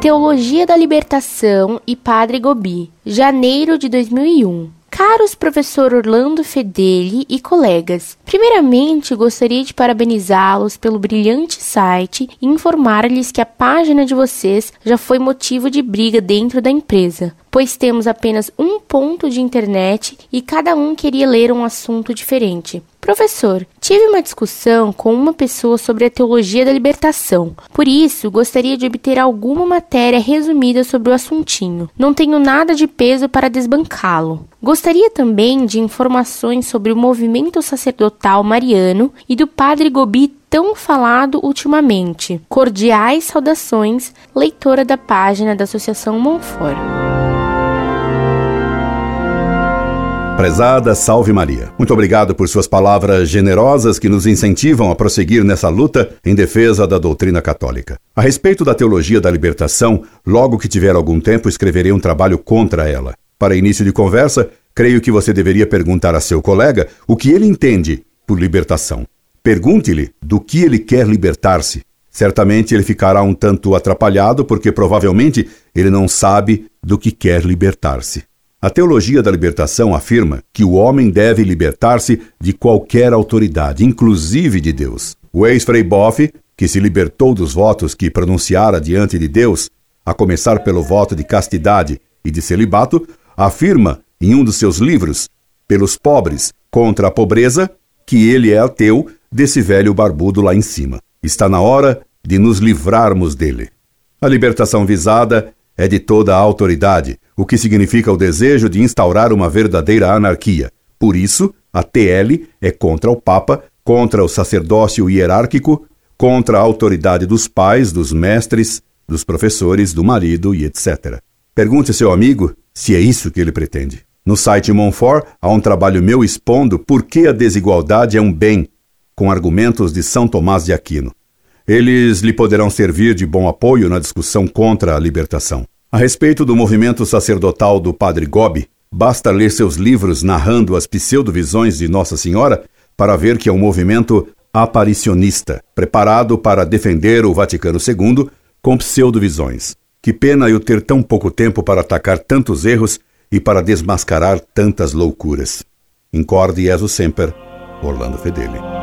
Teologia da Libertação e Padre Gobi, janeiro de 2001. Caros professor Orlando Fedeli e colegas, primeiramente gostaria de parabenizá-los pelo brilhante site e informar-lhes que a página de vocês já foi motivo de briga dentro da empresa, pois temos apenas um ponto de internet e cada um queria ler um assunto diferente. Professor, tive uma discussão com uma pessoa sobre a teologia da libertação. Por isso, gostaria de obter alguma matéria resumida sobre o assuntinho. Não tenho nada de peso para desbancá-lo. Gostaria também de informações sobre o movimento sacerdotal mariano e do padre Gobi tão falado ultimamente. Cordiais saudações, leitora da página da Associação Monfort. Prezada Salve Maria. Muito obrigado por suas palavras generosas que nos incentivam a prosseguir nessa luta em defesa da doutrina católica. A respeito da teologia da libertação, logo que tiver algum tempo escreverei um trabalho contra ela. Para início de conversa, creio que você deveria perguntar a seu colega o que ele entende por libertação. Pergunte-lhe do que ele quer libertar-se. Certamente ele ficará um tanto atrapalhado porque provavelmente ele não sabe do que quer libertar-se. A teologia da libertação afirma que o homem deve libertar-se de qualquer autoridade, inclusive de Deus. O ex-frei Boff, que se libertou dos votos que pronunciara diante de Deus, a começar pelo voto de castidade e de celibato, afirma em um dos seus livros, Pelos Pobres contra a Pobreza, que ele é ateu desse velho barbudo lá em cima. Está na hora de nos livrarmos dele. A libertação visada é de toda a autoridade, o que significa o desejo de instaurar uma verdadeira anarquia. Por isso, a TL é contra o Papa, contra o sacerdócio hierárquico, contra a autoridade dos pais, dos mestres, dos professores, do marido e etc. Pergunte seu amigo se é isso que ele pretende. No site Monfort há um trabalho meu expondo por que a desigualdade é um bem, com argumentos de São Tomás de Aquino. Eles lhe poderão servir de bom apoio na discussão contra a libertação. A respeito do movimento sacerdotal do Padre Gobi, basta ler seus livros narrando as pseudovisões de Nossa Senhora para ver que é um movimento aparicionista, preparado para defender o Vaticano II com pseudovisões. Que pena eu ter tão pouco tempo para atacar tantos erros e para desmascarar tantas loucuras. Incorde Jesus Semper, Orlando Fedeli.